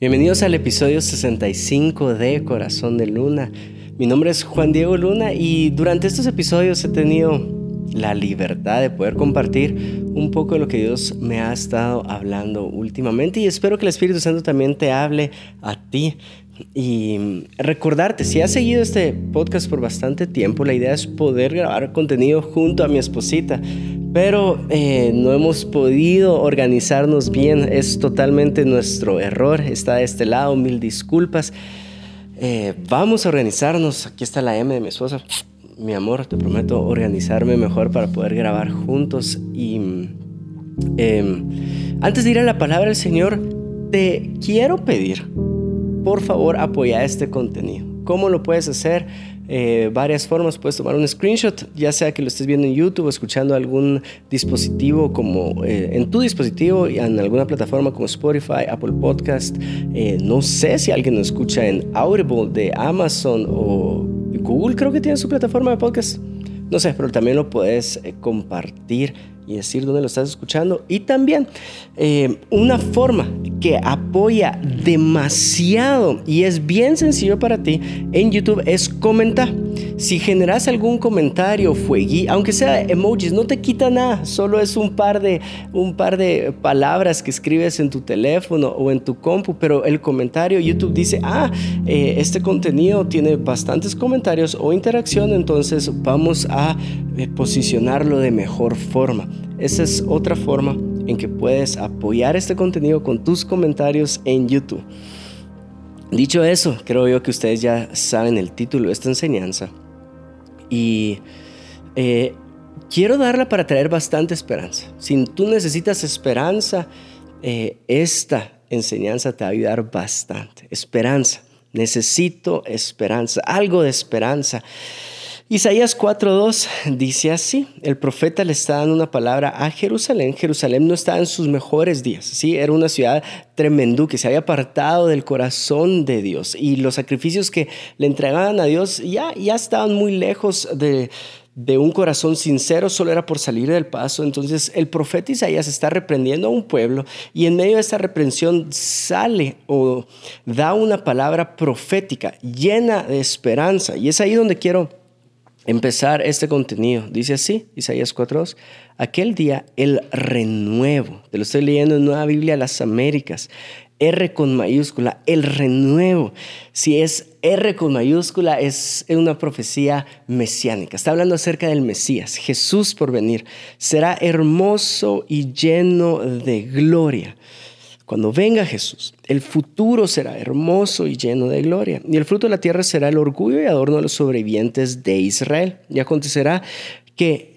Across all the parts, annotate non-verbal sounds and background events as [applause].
Bienvenidos al episodio 65 de Corazón de Luna. Mi nombre es Juan Diego Luna y durante estos episodios he tenido la libertad de poder compartir un poco de lo que Dios me ha estado hablando últimamente y espero que el Espíritu Santo también te hable a ti. Y recordarte, si has seguido este podcast por bastante tiempo, la idea es poder grabar contenido junto a mi esposita pero eh, no hemos podido organizarnos bien. Es totalmente nuestro error. Está de este lado, mil disculpas. Eh, vamos a organizarnos. Aquí está la M de mi esposa. Mi amor, te prometo organizarme mejor para poder grabar juntos. Y em, antes de ir a la palabra del Señor, te quiero pedir, por favor, apoya este contenido. ¿Cómo lo puedes hacer? Eh, varias formas. Puedes tomar un screenshot, ya sea que lo estés viendo en YouTube o escuchando algún dispositivo como eh, en tu dispositivo y en alguna plataforma como Spotify, Apple Podcast. Eh, no sé si alguien lo escucha en Audible de Amazon o Google, creo que tiene su plataforma de podcast. No sé, pero también lo puedes compartir y decir dónde lo estás escuchando. Y también una forma que apoya demasiado y es bien sencillo para ti en YouTube es comentar. Si generas algún comentario, fuegui, aunque sea emojis, no te quita nada, solo es un par de, un par de palabras que escribes en tu teléfono o en tu compu, pero el comentario YouTube dice, ah, eh, este contenido tiene bastantes comentarios o interacción, entonces vamos a eh, posicionarlo de mejor forma. Esa es otra forma en que puedes apoyar este contenido con tus comentarios en YouTube. Dicho eso, creo yo que ustedes ya saben el título de esta enseñanza y eh, quiero darla para traer bastante esperanza. Si tú necesitas esperanza, eh, esta enseñanza te va a ayudar bastante. Esperanza. Necesito esperanza, algo de esperanza. Isaías 4.2 dice así, el profeta le está dando una palabra a Jerusalén. Jerusalén no estaba en sus mejores días, ¿sí? era una ciudad tremenda que se había apartado del corazón de Dios y los sacrificios que le entregaban a Dios ya, ya estaban muy lejos de, de un corazón sincero solo era por salir del paso. Entonces el profeta Isaías está reprendiendo a un pueblo y en medio de esta reprensión sale o da una palabra profética llena de esperanza. Y es ahí donde quiero empezar este contenido. Dice así, Isaías 4.2, aquel día el renuevo, te lo estoy leyendo en Nueva Biblia las Américas, R con mayúscula, el renuevo. Si es R con mayúscula, es una profecía mesiánica. Está hablando acerca del Mesías, Jesús por venir. Será hermoso y lleno de gloria. Cuando venga Jesús, el futuro será hermoso y lleno de gloria, y el fruto de la tierra será el orgullo y adorno de los sobrevivientes de Israel. Y acontecerá que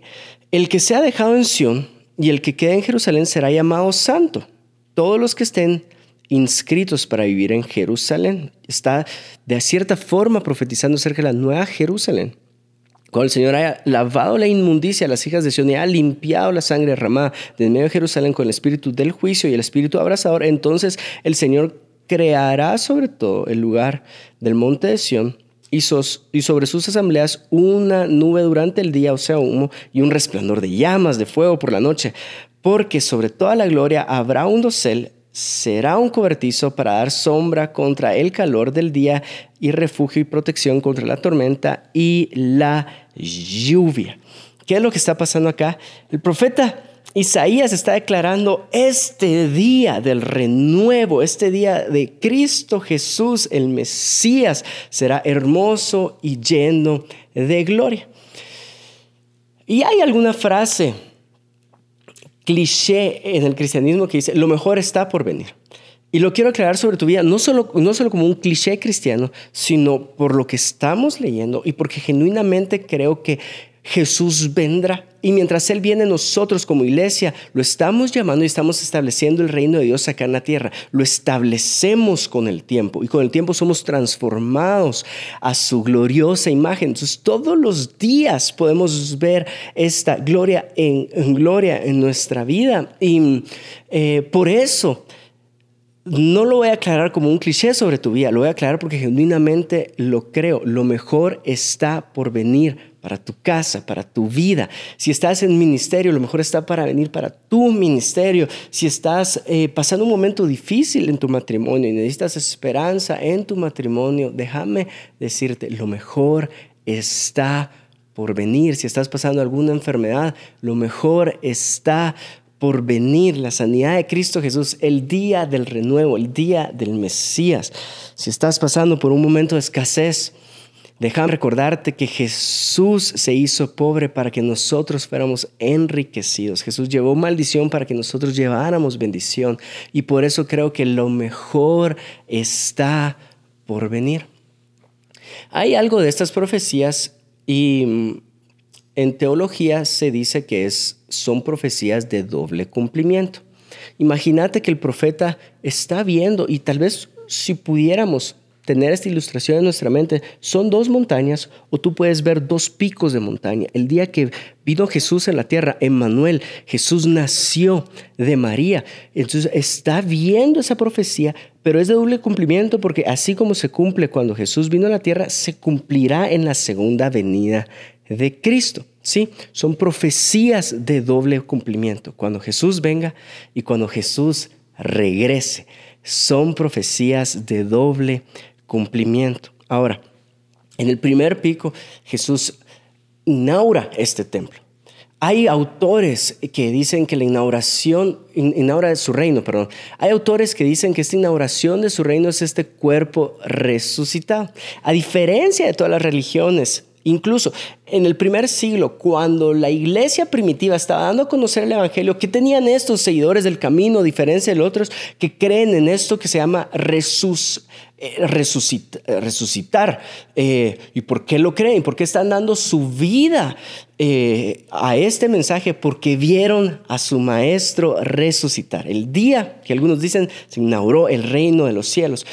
el que se ha dejado en Sión y el que quede en Jerusalén será llamado santo. Todos los que estén inscritos para vivir en Jerusalén. Está de cierta forma profetizando acerca de la nueva Jerusalén. Cuando el Señor haya lavado la inmundicia a las hijas de Sion y ha limpiado la sangre derramada de medio de Jerusalén con el espíritu del juicio y el espíritu abrazador, entonces el Señor creará sobre todo el lugar del monte de Sión y, y, sobre sus asambleas una nube durante el día, o sea, humo, y un resplandor de llamas de fuego por la noche, porque sobre toda la gloria habrá un dosel será un cobertizo para dar sombra contra el calor del día y refugio y protección contra la tormenta y la lluvia. ¿Qué es lo que está pasando acá? El profeta Isaías está declarando este día del renuevo, este día de Cristo Jesús, el Mesías, será hermoso y lleno de gloria. Y hay alguna frase cliché en el cristianismo que dice, lo mejor está por venir. Y lo quiero aclarar sobre tu vida, no solo, no solo como un cliché cristiano, sino por lo que estamos leyendo y porque genuinamente creo que Jesús vendrá. Y mientras Él viene, nosotros como iglesia lo estamos llamando y estamos estableciendo el reino de Dios acá en la tierra. Lo establecemos con el tiempo y con el tiempo somos transformados a su gloriosa imagen. Entonces todos los días podemos ver esta gloria en, gloria en nuestra vida. Y eh, por eso no lo voy a aclarar como un cliché sobre tu vida, lo voy a aclarar porque genuinamente lo creo. Lo mejor está por venir para tu casa, para tu vida. Si estás en ministerio, lo mejor está para venir para tu ministerio. Si estás eh, pasando un momento difícil en tu matrimonio y necesitas esperanza en tu matrimonio, déjame decirte, lo mejor está por venir. Si estás pasando alguna enfermedad, lo mejor está por venir, la sanidad de Cristo Jesús, el día del renuevo, el día del Mesías. Si estás pasando por un momento de escasez, déjame recordarte que Jesús se hizo pobre para que nosotros fuéramos enriquecidos. Jesús llevó maldición para que nosotros lleváramos bendición. Y por eso creo que lo mejor está por venir. Hay algo de estas profecías y mm, en teología se dice que es, son profecías de doble cumplimiento. Imagínate que el profeta está viendo y tal vez si pudiéramos tener esta ilustración en nuestra mente, son dos montañas o tú puedes ver dos picos de montaña. El día que vino Jesús en la tierra, Emmanuel, Jesús nació de María. Entonces está viendo esa profecía, pero es de doble cumplimiento porque así como se cumple cuando Jesús vino a la tierra, se cumplirá en la segunda venida de Cristo. Sí, son profecías de doble cumplimiento. Cuando Jesús venga y cuando Jesús regrese, son profecías de doble cumplimiento. Ahora, en el primer pico, Jesús inaugura este templo. Hay autores que dicen que la inauguración, inaugura su reino, perdón. Hay autores que dicen que esta inauguración de su reino es este cuerpo resucitado. A diferencia de todas las religiones Incluso en el primer siglo, cuando la iglesia primitiva estaba dando a conocer el Evangelio, ¿qué tenían estos seguidores del camino, a diferencia de los otros que creen en esto que se llama eh, eh, resucitar? Eh, ¿Y por qué lo creen? ¿Por qué están dando su vida a este mensaje? Porque vieron a su maestro resucitar. El día que algunos dicen se inauguró el reino de los cielos.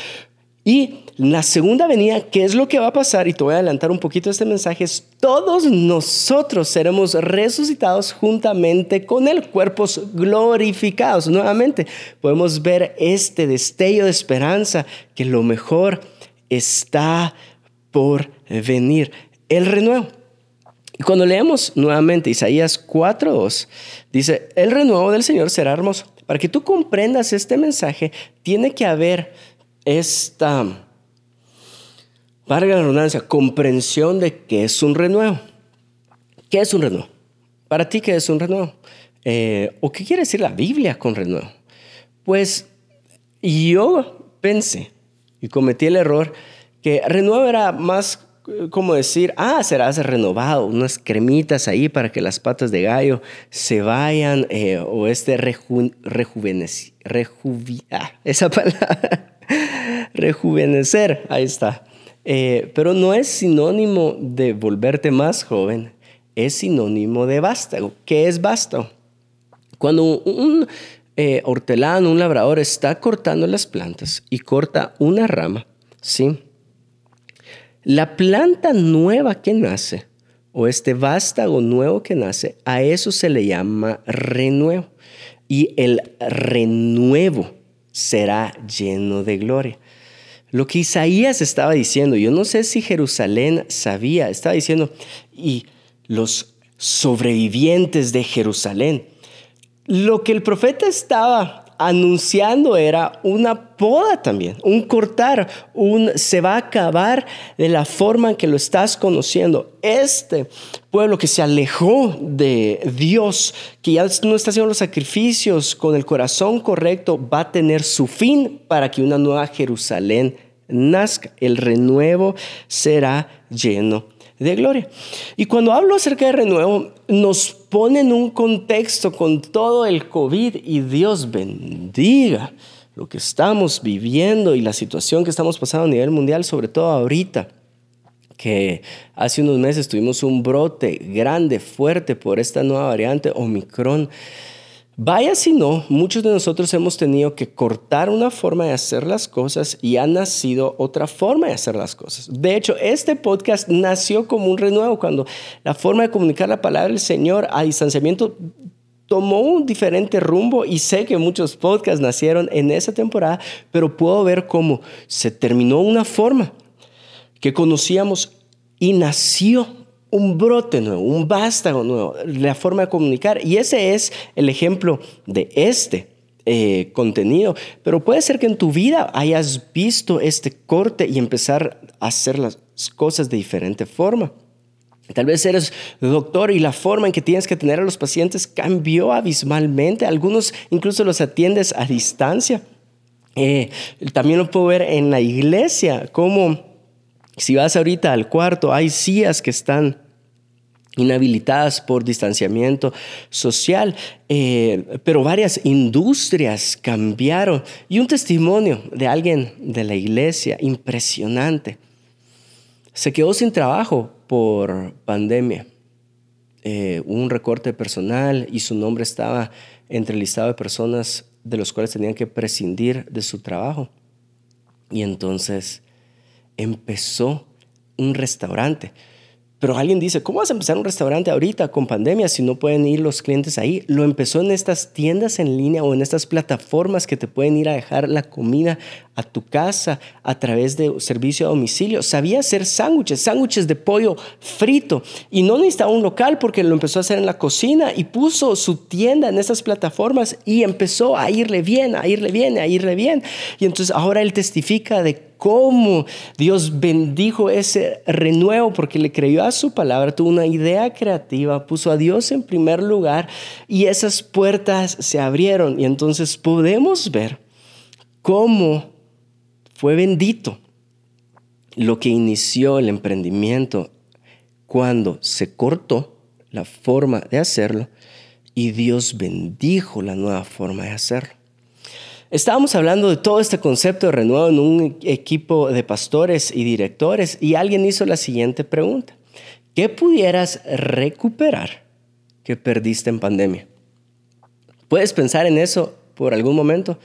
Y la segunda venida, ¿qué es lo que va a pasar? Y te voy a adelantar un poquito este mensaje, es todos nosotros seremos resucitados juntamente con el cuerpos glorificados. Nuevamente, podemos ver este destello de esperanza que lo mejor está por venir, el renuevo. Y cuando leemos nuevamente Isaías 4.2, dice, el renuevo del Señor será hermoso. Para que tú comprendas este mensaje, tiene que haber esta valga la redundancia, comprensión de qué es un renuevo. ¿Qué es un renuevo? Para ti, ¿qué es un renuevo? Eh, ¿O qué quiere decir la Biblia con renuevo? Pues yo pensé y cometí el error que renuevo era más como decir, ah, serás renovado, unas cremitas ahí para que las patas de gallo se vayan eh, o este rejuvenecer, ah, esa palabra, [laughs] rejuvenecer, ahí está. Eh, pero no es sinónimo de volverte más joven, es sinónimo de vástago. ¿Qué es vástago? Cuando un eh, hortelano, un labrador está cortando las plantas y corta una rama, ¿sí? La planta nueva que nace, o este vástago nuevo que nace, a eso se le llama renuevo. Y el renuevo será lleno de gloria. Lo que Isaías estaba diciendo, yo no sé si Jerusalén sabía, estaba diciendo, y los sobrevivientes de Jerusalén. Lo que el profeta estaba anunciando era una poda también, un cortar, un se va a acabar de la forma en que lo estás conociendo. Este pueblo que se alejó de Dios, que ya no está haciendo los sacrificios con el corazón correcto, va a tener su fin para que una nueva Jerusalén nazca. El renuevo será lleno de gloria. Y cuando hablo acerca de renuevo, nos pone en un contexto con todo el COVID y Dios bendiga lo que estamos viviendo y la situación que estamos pasando a nivel mundial, sobre todo ahorita que hace unos meses tuvimos un brote grande, fuerte por esta nueva variante Omicron. Vaya si no, muchos de nosotros hemos tenido que cortar una forma de hacer las cosas y ha nacido otra forma de hacer las cosas. De hecho, este podcast nació como un renuevo cuando la forma de comunicar la palabra del Señor a distanciamiento tomó un diferente rumbo y sé que muchos podcasts nacieron en esa temporada, pero puedo ver cómo se terminó una forma que conocíamos y nació un brote nuevo, un vástago nuevo, la forma de comunicar. Y ese es el ejemplo de este eh, contenido. Pero puede ser que en tu vida hayas visto este corte y empezar a hacer las cosas de diferente forma. Tal vez eres doctor y la forma en que tienes que tener a los pacientes cambió abismalmente. Algunos incluso los atiendes a distancia. Eh, también lo puedo ver en la iglesia, como si vas ahorita al cuarto, hay sillas que están inhabilitadas por distanciamiento social, eh, pero varias industrias cambiaron. Y un testimonio de alguien de la iglesia impresionante. Se quedó sin trabajo por pandemia. Eh, un recorte personal y su nombre estaba entre el listado de personas de los cuales tenían que prescindir de su trabajo. Y entonces empezó un restaurante. Pero alguien dice, ¿cómo vas a empezar un restaurante ahorita con pandemia si no pueden ir los clientes ahí? Lo empezó en estas tiendas en línea o en estas plataformas que te pueden ir a dejar la comida a tu casa a través de servicio a domicilio. Sabía hacer sándwiches, sándwiches de pollo frito y no necesitaba un local porque lo empezó a hacer en la cocina y puso su tienda en esas plataformas y empezó a irle bien, a irle bien, a irle bien. Y entonces ahora él testifica de cómo Dios bendijo ese renuevo porque le creyó a su palabra, tuvo una idea creativa, puso a Dios en primer lugar y esas puertas se abrieron y entonces podemos ver cómo fue bendito lo que inició el emprendimiento cuando se cortó la forma de hacerlo y Dios bendijo la nueva forma de hacerlo. Estábamos hablando de todo este concepto de renuevo en un equipo de pastores y directores y alguien hizo la siguiente pregunta. ¿Qué pudieras recuperar que perdiste en pandemia? ¿Puedes pensar en eso por algún momento?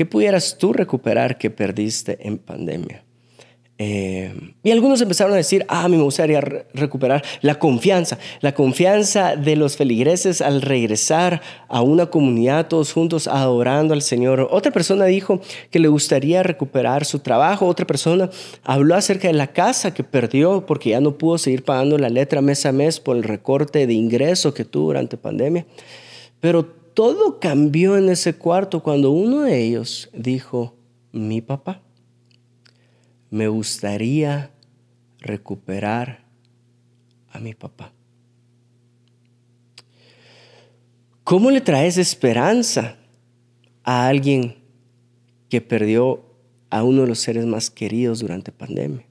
¿Qué pudieras tú recuperar que perdiste en pandemia? Eh, y algunos empezaron a decir, ah, a mí me gustaría recuperar la confianza, la confianza de los feligreses al regresar a una comunidad todos juntos adorando al Señor. Otra persona dijo que le gustaría recuperar su trabajo, otra persona habló acerca de la casa que perdió porque ya no pudo seguir pagando la letra mes a mes por el recorte de ingreso que tuvo durante pandemia. Pero todo cambió en ese cuarto cuando uno de ellos dijo, mi papá me gustaría recuperar a mi papá. ¿Cómo le traes esperanza a alguien que perdió a uno de los seres más queridos durante pandemia?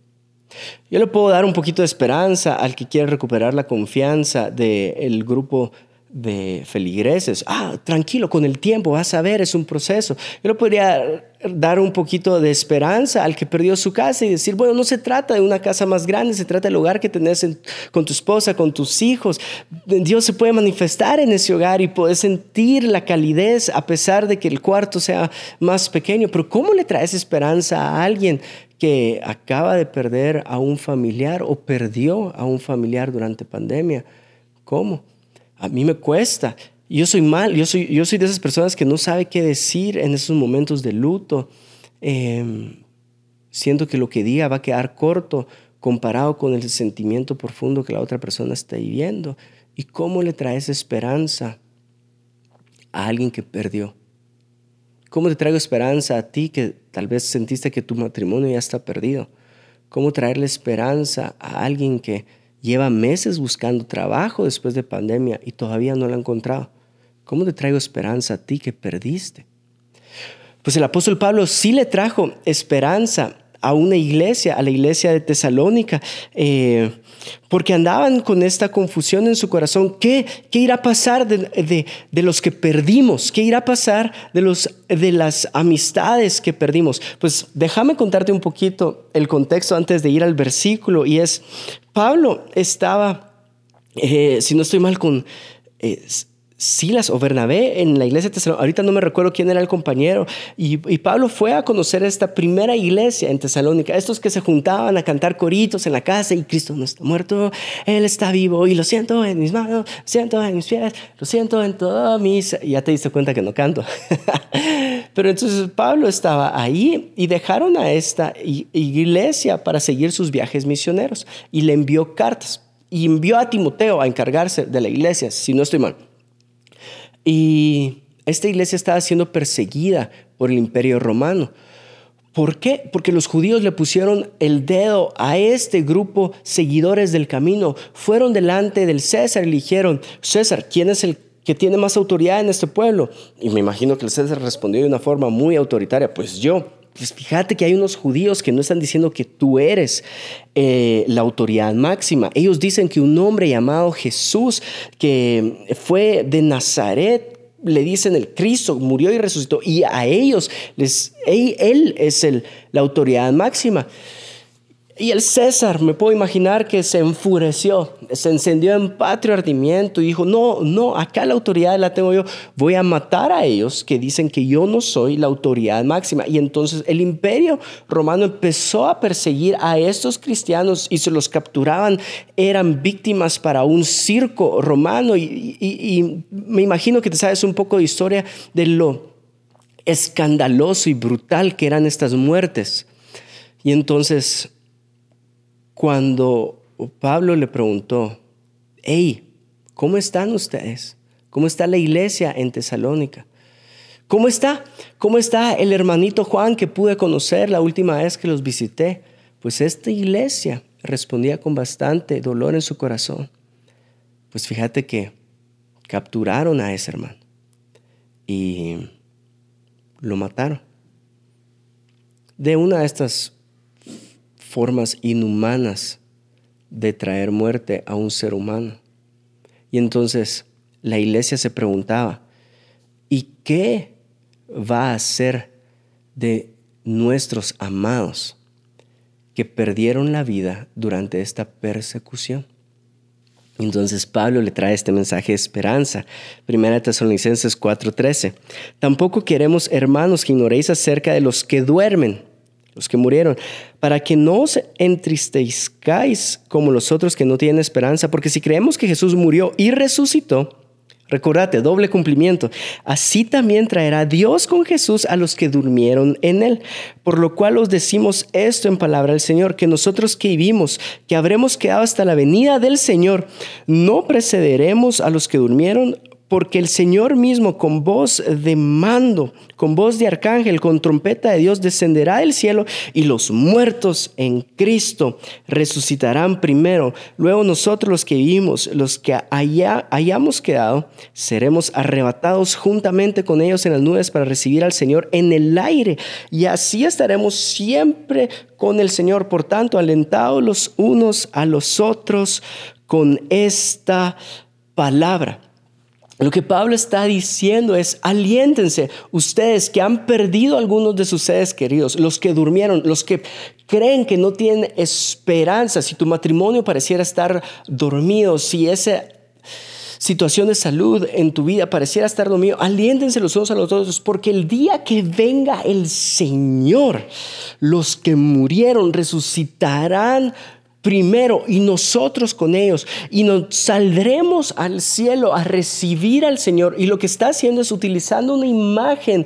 Yo le puedo dar un poquito de esperanza al que quiere recuperar la confianza del grupo de feligreses. Ah, tranquilo, con el tiempo vas a ver, es un proceso. Yo le podría dar un poquito de esperanza al que perdió su casa y decir, bueno, no se trata de una casa más grande, se trata del hogar que tenés con tu esposa, con tus hijos. Dios se puede manifestar en ese hogar y puedes sentir la calidez a pesar de que el cuarto sea más pequeño. Pero ¿cómo le traes esperanza a alguien que acaba de perder a un familiar o perdió a un familiar durante pandemia? ¿Cómo? A mí me cuesta. Yo soy mal, yo soy, yo soy de esas personas que no sabe qué decir en esos momentos de luto. Em, siento que lo que diga va a quedar corto comparado con el sentimiento profundo que la otra persona está viviendo. ¿Y cómo le traes esperanza a alguien que perdió? ¿Cómo te traigo esperanza a ti que tal vez sentiste que tu matrimonio ya está perdido? ¿Cómo traerle esperanza a alguien que lleva meses buscando trabajo después de pandemia y todavía no lo ha encontrado. ¿Cómo te traigo esperanza a ti que perdiste? Pues el apóstol Pablo sí le trajo esperanza a una iglesia, a la iglesia de Tesalónica, eh, porque andaban con esta confusión en su corazón. ¿Qué, qué irá a pasar de, de, los que perdimos? ¿Qué irá a pasar de, los, de las amistades que perdimos? Pues déjame contarte un poquito el contexto antes de ir al versículo, y es, Pablo estaba, eh, si no estoy mal, con... Eh, Silas o Bernabé en la iglesia de Tesalónica, ahorita no me recuerdo quién era el compañero, y, Pablo fue a conocer esta primera iglesia en Tesalónica, estos que se juntaban a cantar coritos en la casa y Cristo no está muerto, Él está vivo y lo siento en mis manos, siento en mis pies, lo siento en todo mis... Ya te diste cuenta que no canto. [laughs] Pero entonces Pablo estaba ahí y dejaron a esta iglesia para seguir sus viajes misioneros y le envió cartas y envió a Timoteo a encargarse de la iglesia, si no estoy mal. Y esta iglesia estaba siendo perseguida por el imperio romano. ¿Por qué? Porque los judíos le pusieron el dedo a este grupo seguidores del camino. Fueron delante del César y dijeron, César, ¿quién es el que tiene más autoridad en este pueblo? Y me imagino que el César respondió de una forma muy autoritaria, pues yo. Pues fíjate que hay unos judíos que no están diciendo que tú eres eh, la autoridad máxima. Ellos dicen que un hombre llamado Jesús, que fue de Nazaret, le dicen el Cristo, murió y resucitó. Y a ellos, les, él, es el, la autoridad máxima. Y el César, me puedo imaginar que se enfureció, se encendió en patrio ardimiento y dijo, no, no, acá la autoridad la tengo yo, voy a matar a ellos que dicen que yo no soy la autoridad máxima. Y entonces el imperio romano empezó a perseguir a estos cristianos y se los capturaban, eran víctimas para un circo romano y, y me imagino que te sabes un poco de historia de lo escandaloso y brutal que eran estas muertes. Y entonces cuando Pablo le preguntó, hey, ¿cómo están ustedes? ¿Cómo está la iglesia en Tesalónica? ¿Cómo está? ¿Cómo está el hermanito Juan que pude conocer la última vez que los visité? Pues esta iglesia respondía con bastante dolor en su corazón. Pues fíjate que capturaron a ese hermano y lo mataron. De una de estas formas inhumanas de traer muerte a un ser humano. Y entonces la iglesia se preguntaba, ¿y qué va a hacer de nuestros amados que perdieron la vida durante esta persecución? Entonces Pablo le trae este mensaje de esperanza. Primera Tesalonicenses 4:13. Tampoco queremos, hermanos, que ignoréis acerca de los que duermen los que murieron, para que no os entristezcáis como los otros que no tienen esperanza, porque si creemos que Jesús murió y resucitó, recordate, doble cumplimiento, así también traerá Dios con Jesús a los que durmieron en él. Por lo cual os decimos esto en palabra del Señor, que nosotros que vivimos, que habremos quedado hasta la venida del Señor, no precederemos a los que durmieron porque el Señor mismo con voz de mando, con voz de arcángel, con trompeta de Dios descenderá del cielo y los muertos en Cristo resucitarán primero. Luego nosotros los que vivimos, los que allá hayamos quedado, seremos arrebatados juntamente con ellos en las nubes para recibir al Señor en el aire y así estaremos siempre con el Señor. Por tanto, alentados los unos a los otros con esta palabra. Lo que Pablo está diciendo es, aliéntense ustedes que han perdido algunos de sus seres queridos, los que durmieron, los que creen que no tienen esperanza, si tu matrimonio pareciera estar dormido, si esa situación de salud en tu vida pareciera estar dormido, aliéntense los unos a los otros, porque el día que venga el Señor, los que murieron resucitarán primero y nosotros con ellos. Y nos saldremos al cielo a recibir al Señor. Y lo que está haciendo es utilizando una imagen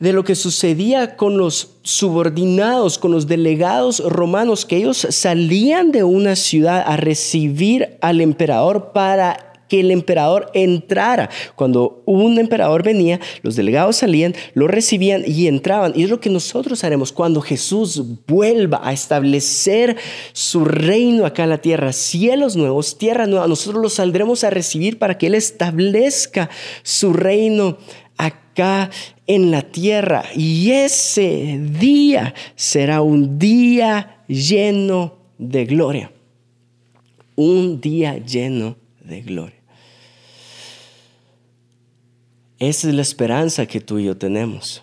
de lo que sucedía con los subordinados, con los delegados romanos que ellos salían de una ciudad a recibir al emperador para que el emperador entrara. Cuando un emperador venía, los delegados salían, lo recibían y entraban. Y es lo que nosotros haremos cuando Jesús vuelva a establecer su reino acá en la tierra, cielos nuevos, tierra nueva. Nosotros los saldremos a recibir para que Él establezca su reino acá en la tierra. Y ese día será un día lleno de gloria. Un día lleno de gloria. Esa es la esperanza que tú y yo tenemos.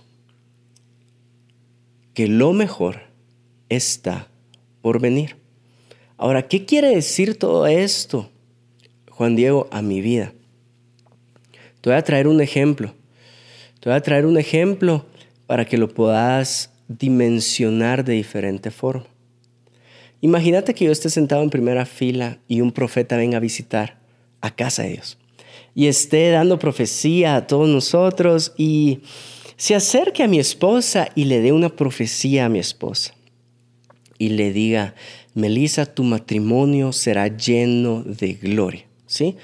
Que lo mejor está por venir. Ahora, ¿qué quiere decir todo esto, Juan Diego, a mi vida? Te voy a traer un ejemplo. Te voy a traer un ejemplo para que lo puedas dimensionar de diferente forma. Imagínate que yo esté sentado en primera fila y un profeta venga a visitar a casa de Dios y esté dando profecía a todos nosotros y se acerque a mi esposa y le dé una profecía a mi esposa y le diga, Melissa, tu matrimonio será lleno de gloria. ¿Sí?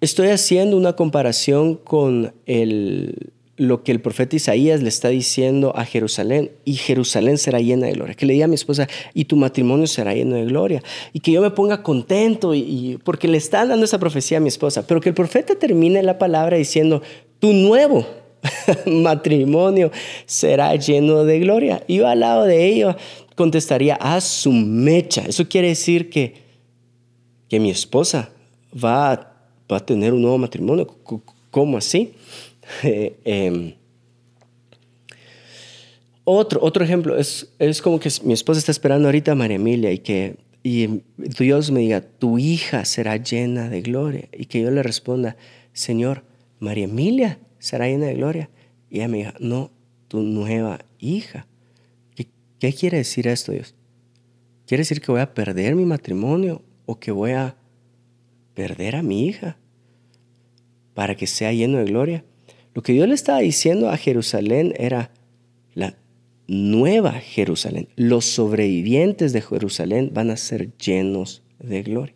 Estoy haciendo una comparación con el, lo que el profeta Isaías le está diciendo a Jerusalén, y Jerusalén será llena de gloria. Que le diga a mi esposa, y tu matrimonio será lleno de gloria. Y que yo me ponga contento, y, porque le está dando esa profecía a mi esposa. Pero que el profeta termine la palabra diciendo, tu nuevo [laughs] matrimonio será lleno de gloria. Y yo al lado de ello contestaría, a su mecha. Eso quiere decir que, que mi esposa va a va a tener un nuevo matrimonio. ¿Cómo así? [laughs] Em, otro, otro ejemplo es, es como que mi esposa está esperando ahorita a María Emilia y que y Dios me diga, tu hija será llena de gloria. Y que yo le responda, Señor, María Emilia será llena de gloria. Y ella me diga, no, tu nueva hija. ¿Qué, ¿Qué quiere decir esto, Dios? ¿Quiere decir que voy a perder mi matrimonio o que voy a perder a mi hija? para que sea lleno de gloria. Lo que Dios le estaba diciendo a Jerusalén era la nueva Jerusalén. Los sobrevivientes de Jerusalén van a ser llenos de gloria.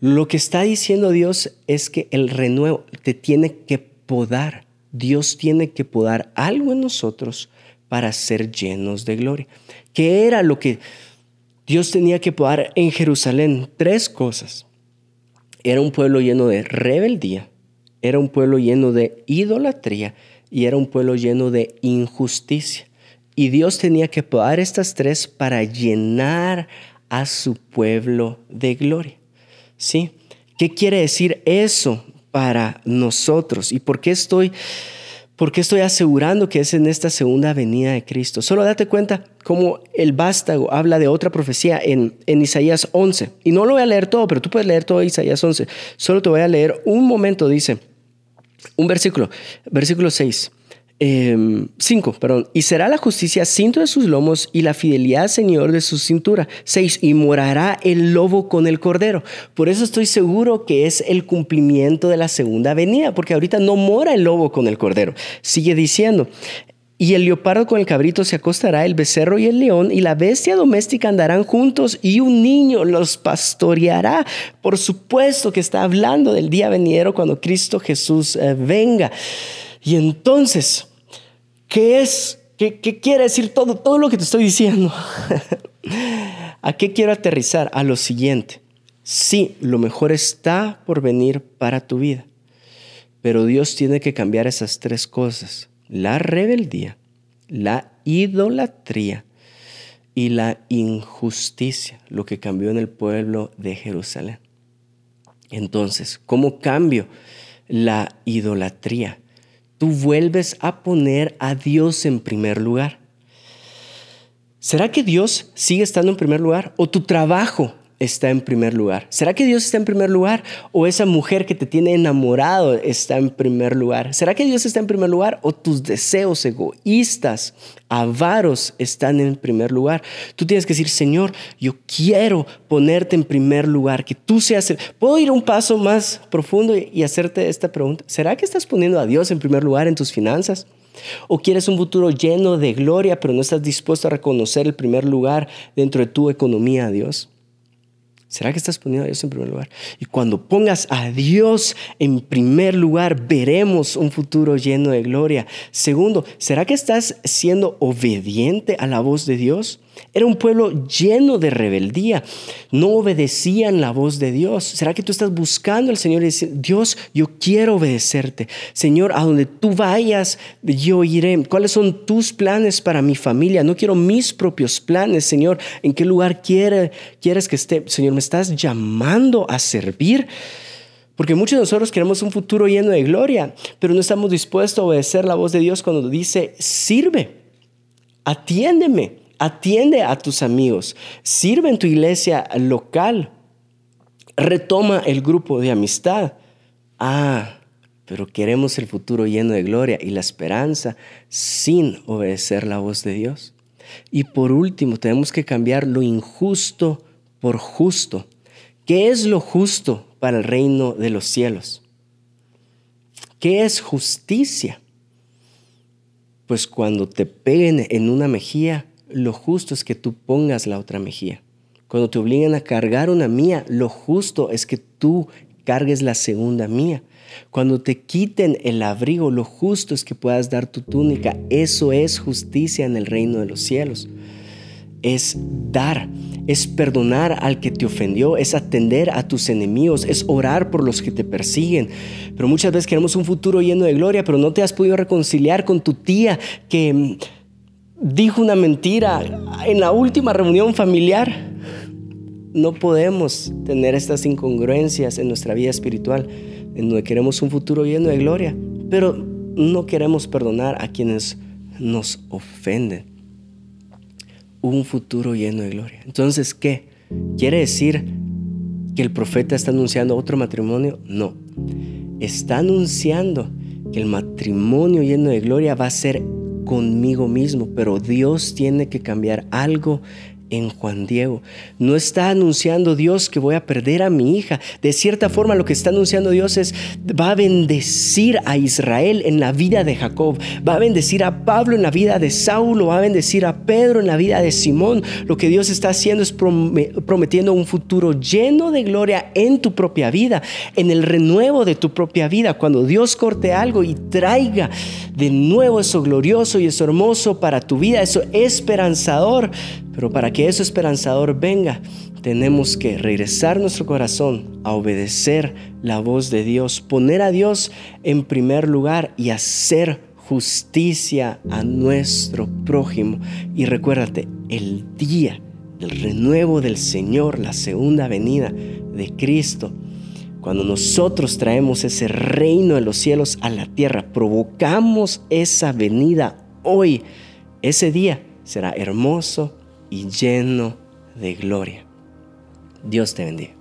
Lo que está diciendo Dios es que el renuevo te tiene que podar. Dios tiene que podar algo en nosotros para ser llenos de gloria. ¿Qué era lo que Dios tenía que podar en Jerusalén? Tres cosas. Era un pueblo lleno de rebeldía, era un pueblo lleno de idolatría y era un pueblo lleno de injusticia. Y Dios tenía que podar estas tres para llenar a su pueblo de gloria. ¿Sí? ¿Qué quiere decir eso para nosotros? ¿Y por qué estoy porque estoy asegurando que es en esta segunda venida de Cristo. Solo date cuenta cómo el vástago habla de otra profecía en, en Isaías 11. Y no lo voy a leer todo, pero tú puedes leer todo Isaías 11. Solo te voy a leer un momento, dice, un versículo, versículo 6. 5, em, perdón, y será la justicia cinto de sus lomos y la fidelidad Señor de su cintura. 6, y morará el lobo con el cordero. Por eso estoy seguro que es el cumplimiento de la segunda venida, porque ahorita no mora el lobo con el cordero. Sigue diciendo, y el leopardo con el cabrito se acostará, el becerro y el león y la bestia doméstica andarán juntos y un niño los pastoreará. Por supuesto que está hablando del día venidero cuando Cristo Jesús eh, venga. Y entonces, ¿qué es? ¿Qué, quiere decir todo, todo lo que te estoy diciendo? [laughs] ¿A qué quiero aterrizar? A lo siguiente. Sí, lo mejor está por venir para tu vida, pero Dios tiene que cambiar esas tres cosas. La rebeldía, la idolatría y la injusticia, lo que cambió en el pueblo de Jerusalén. Entonces, ¿cómo cambio la idolatría? tú vuelves a poner a Dios en primer lugar. ¿Será que Dios sigue estando en primer lugar o tu trabajo está en primer lugar? ¿Será que Dios está en primer lugar o esa mujer que te tiene enamorado está en primer lugar? ¿Será que Dios está en primer lugar o tus deseos egoístas, avaros están en primer lugar? Tú tienes que decir, Señor, yo quiero ponerte en primer lugar, que tú seas el... ¿Puedo ir un paso más profundo y hacerte esta pregunta? ¿Será que estás poniendo a Dios en primer lugar en tus finanzas? ¿O quieres un futuro lleno de gloria, pero no estás dispuesto a reconocer el primer lugar dentro de tu economía a Dios? ¿Será que estás poniendo a Dios en primer lugar? Y cuando pongas a Dios en primer lugar, veremos un futuro lleno de gloria. Segundo, ¿será que estás siendo obediente a la voz de Dios? Era un pueblo lleno de rebeldía. No obedecían la voz de Dios. ¿Será que tú estás buscando al Señor y dices, Dios, yo quiero obedecerte? Señor, a donde tú vayas, yo iré. ¿Cuáles son tus planes para mi familia? No quiero mis propios planes, Señor. ¿En qué lugar quiere, quieres que esté? Señor, ¿me estás llamando a servir? Porque muchos de nosotros queremos un futuro lleno de gloria, pero no estamos dispuestos a obedecer la voz de Dios cuando dice, sirve, atiéndeme, atiende a tus amigos, sirve en tu iglesia local. retoma el grupo de amistad. Ah, pero queremos el futuro lleno de gloria y la esperanza sin obedecer la voz de Dios. Y por último, tenemos que cambiar lo injusto por justo. ¿Qué es lo justo para el reino de los cielos? ¿Qué es justicia? Pues cuando te peguen en una mejilla, lo justo es que tú pongas la otra mejilla. Cuando te obliguen a cargar una mía, lo justo es que tú cargues la segunda mía. Cuando te quiten el abrigo, lo justo es que puedas dar tu túnica. Eso es justicia en el reino de los cielos. Es dar, es perdonar al que te ofendió, es atender a tus enemigos, es orar por los que te persiguen. Pero muchas veces queremos un futuro lleno de gloria, pero no te has podido reconciliar con tu tía que mm, dijo una mentira en la última reunión familiar. No podemos tener estas incongruencias en nuestra vida espiritual en donde queremos un futuro lleno de gloria, pero no queremos perdonar a quienes nos ofenden. Un futuro lleno de gloria. Entonces, ¿qué? ¿Quiere decir que el profeta está anunciando otro matrimonio? No. Está anunciando que el matrimonio lleno de gloria va a ser conmigo mismo, pero Dios tiene que cambiar algo en Juan Diego. No está anunciando Dios que voy a perder a mi hija. De cierta forma lo que está anunciando Dios es, va a bendecir a Israel en la vida de Jacob, va a bendecir a Pablo en la vida de Saulo, va a bendecir a Pedro en la vida de Simón. Lo que Dios está haciendo es prometiendo un futuro lleno de gloria en tu propia vida, en el renuevo de tu propia vida. Cuando Dios corte algo y traiga de nuevo eso glorioso y eso hermoso para tu vida, eso esperanzador, pero para que eso esperanzador venga, tenemos que regresar nuestro corazón a obedecer la voz de Dios, poner a Dios en primer lugar y hacer justicia a nuestro prójimo. Y recuérdate, el día del renuevo del Señor, la segunda venida de Cristo, cuando nosotros traemos ese reino de los cielos a la tierra, provocamos esa venida hoy, ese día será hermoso, y lleno de gloria. Dios te bendiga.